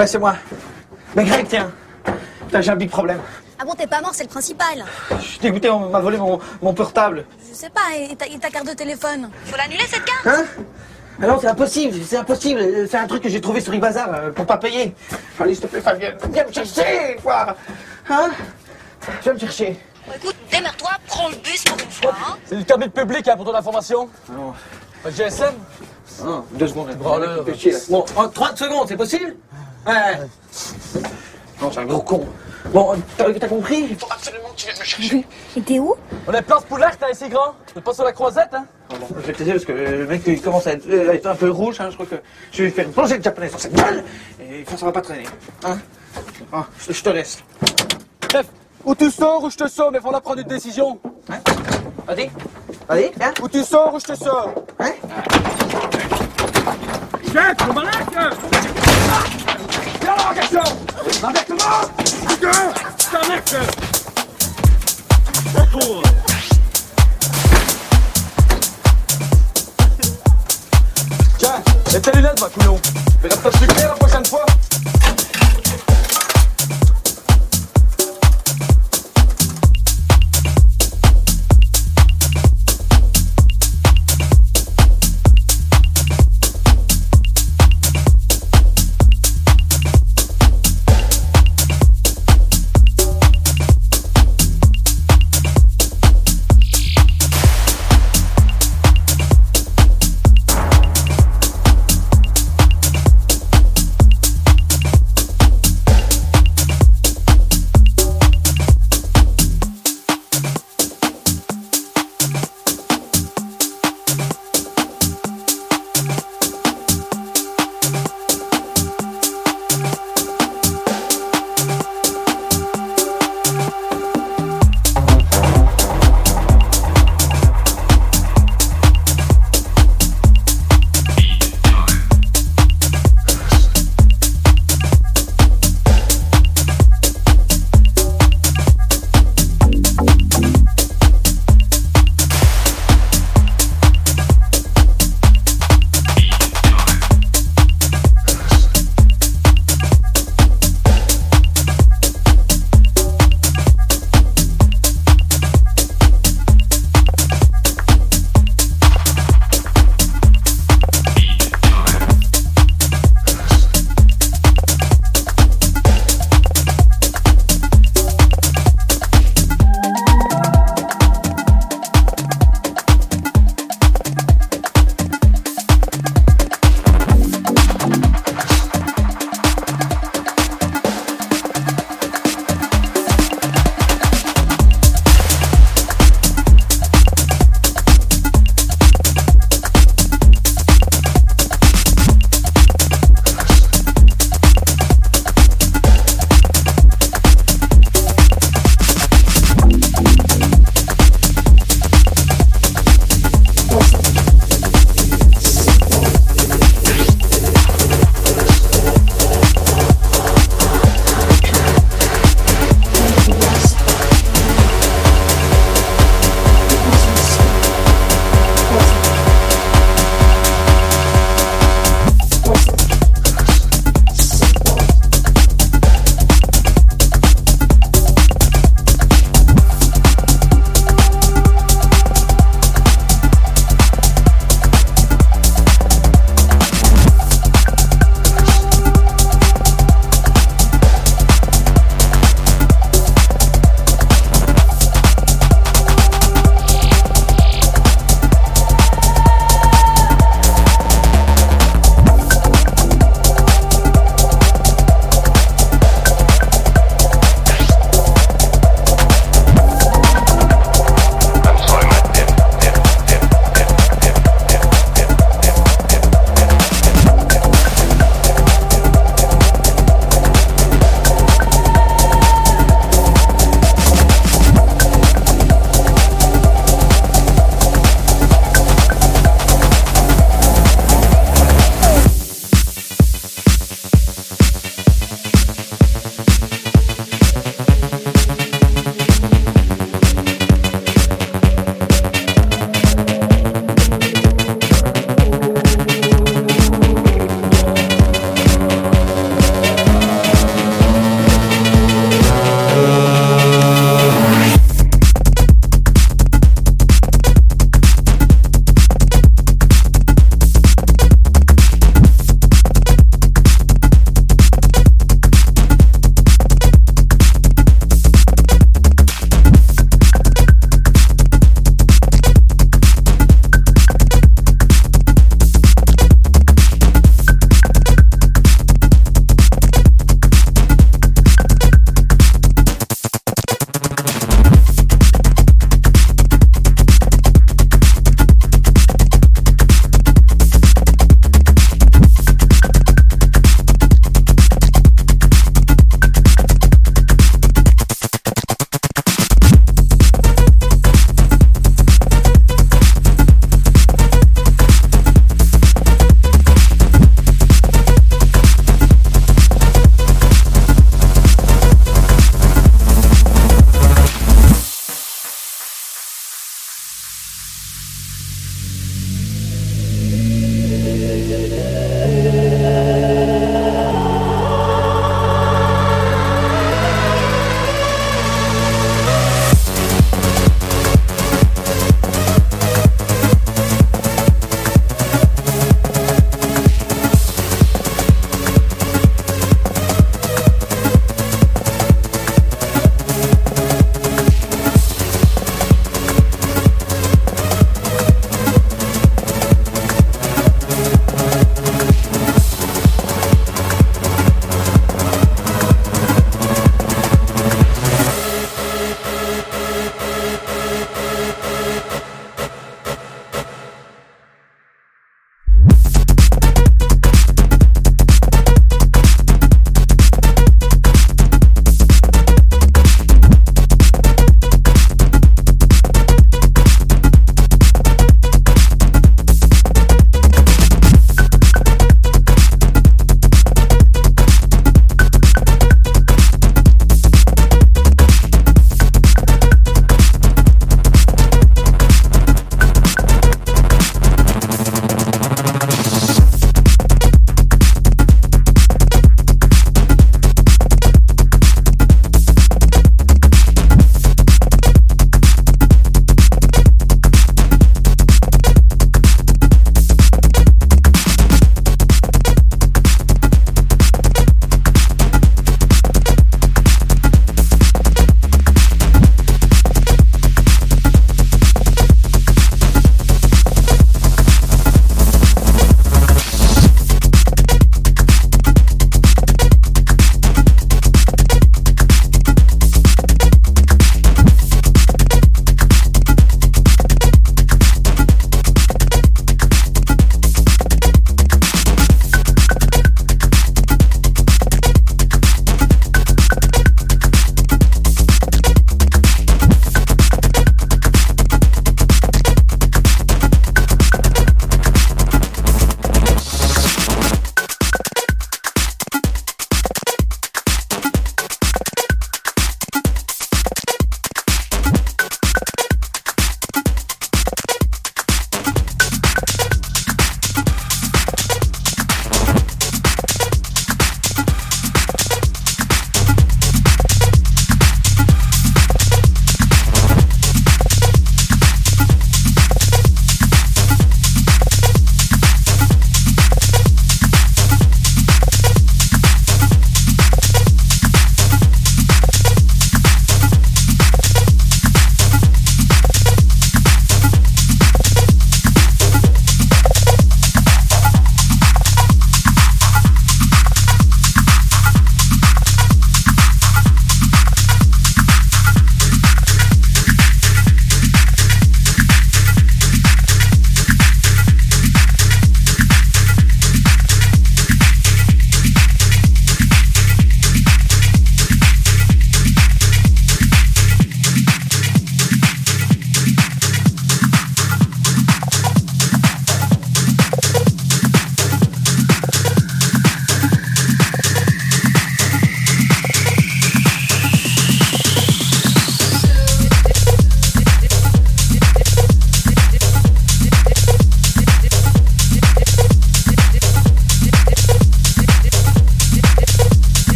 Ouais, c'est moi. Mais Greg, tiens. Putain, j'ai un big problème. Ah bon, t'es pas mort, c'est le principal. Je suis dégoûté, on m'a volé mon, mon portable. Je sais pas, et ta, et ta carte de téléphone? Faut l'annuler cette carte? Hein? Ah non, c'est impossible, c'est impossible. C'est un truc que j'ai trouvé sur eBazaar euh, pour pas payer. Allez, s'il te plaît, Fabien, viens me chercher, quoi. Hein? Viens me chercher. Bon, écoute, démerde-toi, prends le bus pour une fois, hein. C'est du cabine public hein, pour ton information. Non, Pas de GSM non, deux secondes. Branleur. Bon, en 30 secondes, c'est possible? Ouais. Non, c'est un gros con. Bon, t'as t'as compris? Il faut absolument que tu viennes me chercher. Et t'es où? On est place Poulaire, t'es assez grand? T'es pas sur la croisette, hein? Bon, bon, je vais te laisser parce que le mec il commence à être, euh, à être un peu rouge. Hein, je crois que je vais lui faire une plongée de japonais sur cette gueule et ça va pas traîner. Hein? Ah, je, je te laisse. Bref, ou tu sors ou je te sors, mais faut la prendre une décision. Hein? Vas-y. Vas-y, viens. Ou tu sors ou je te sors? Hein? Jette, le malin Viens là, garçon. Arrête-moi Putain T'arrêtes Tiens, et tes lunettes, ma coulon sucré la prochaine fois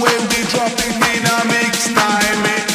when they dropping in a mix time.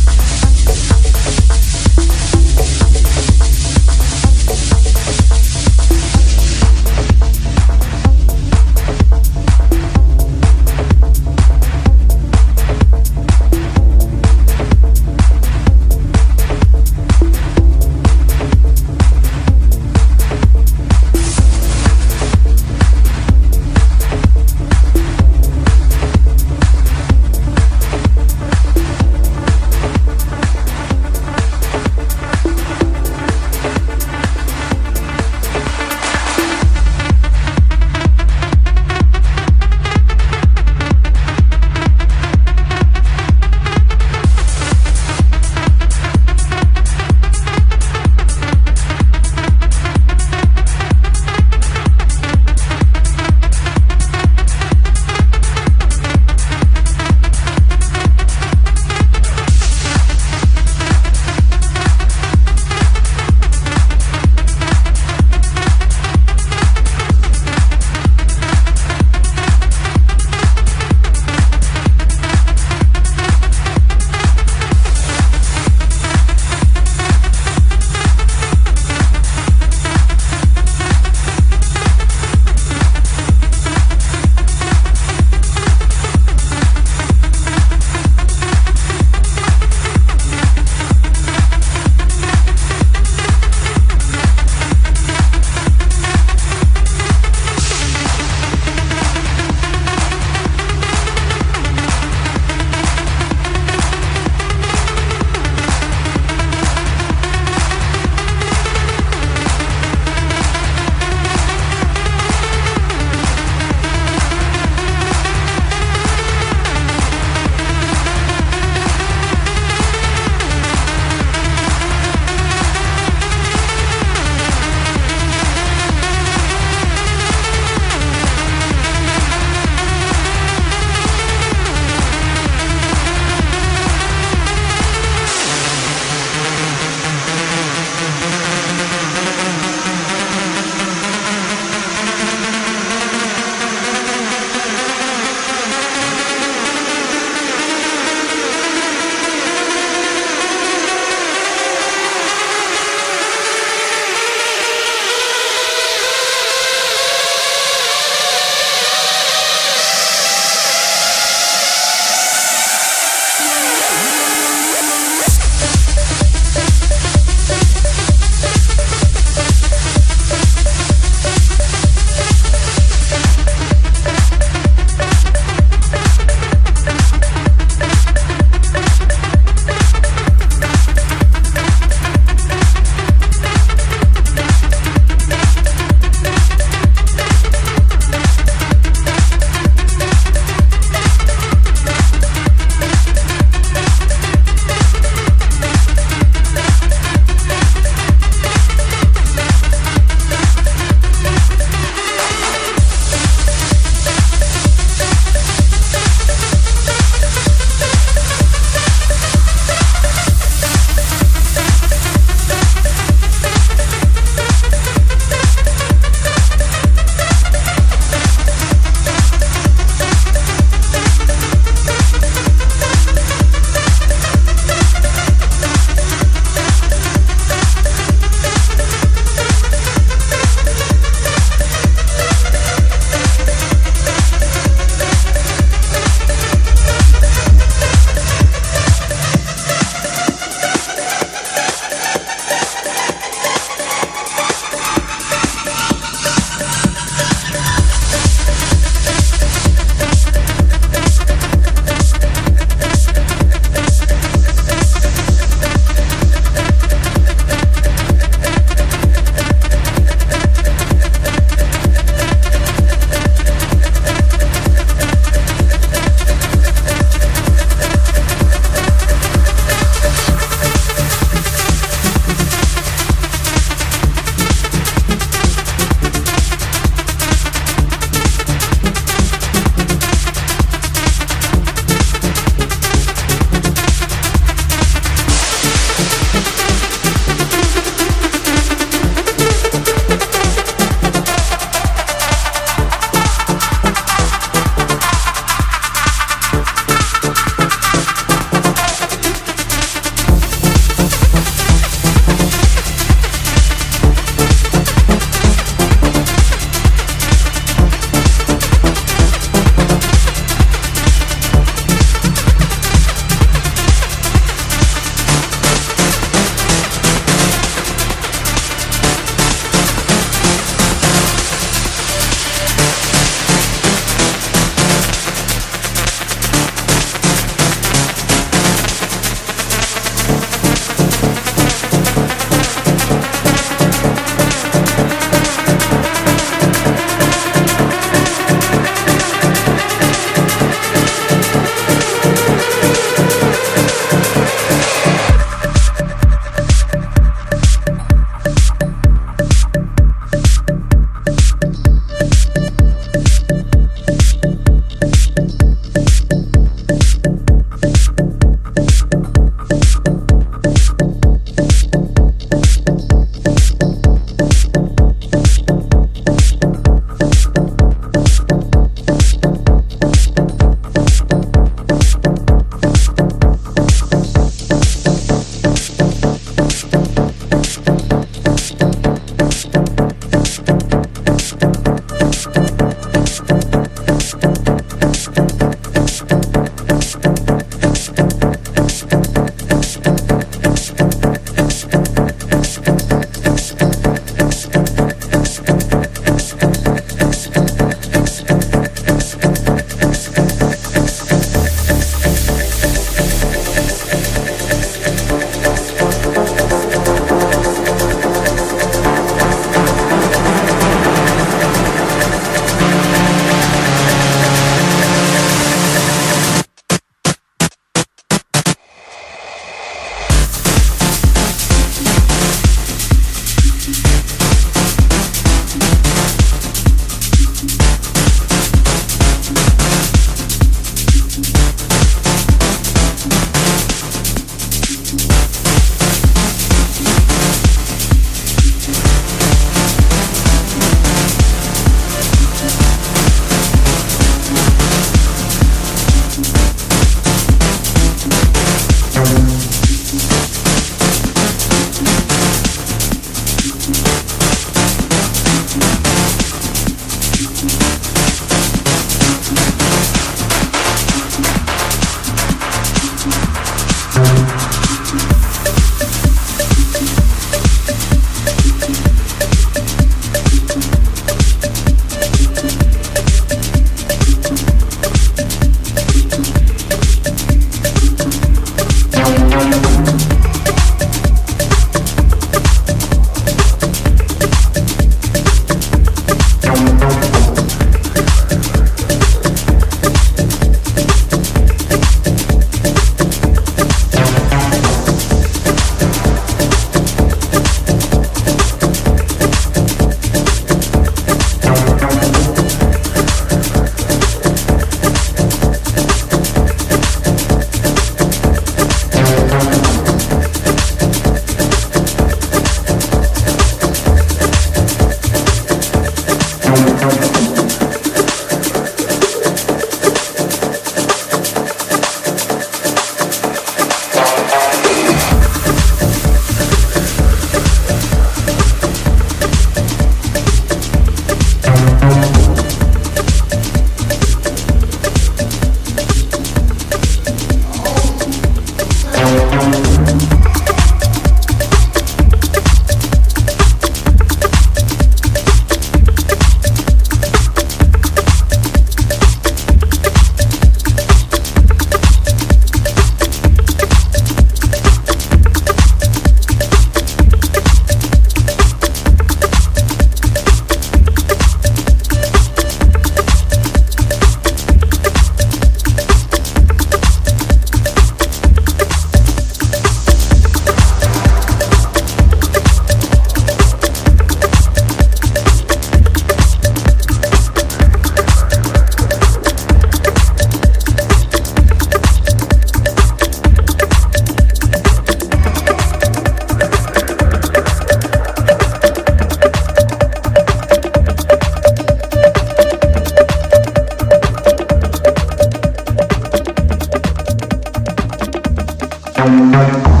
Música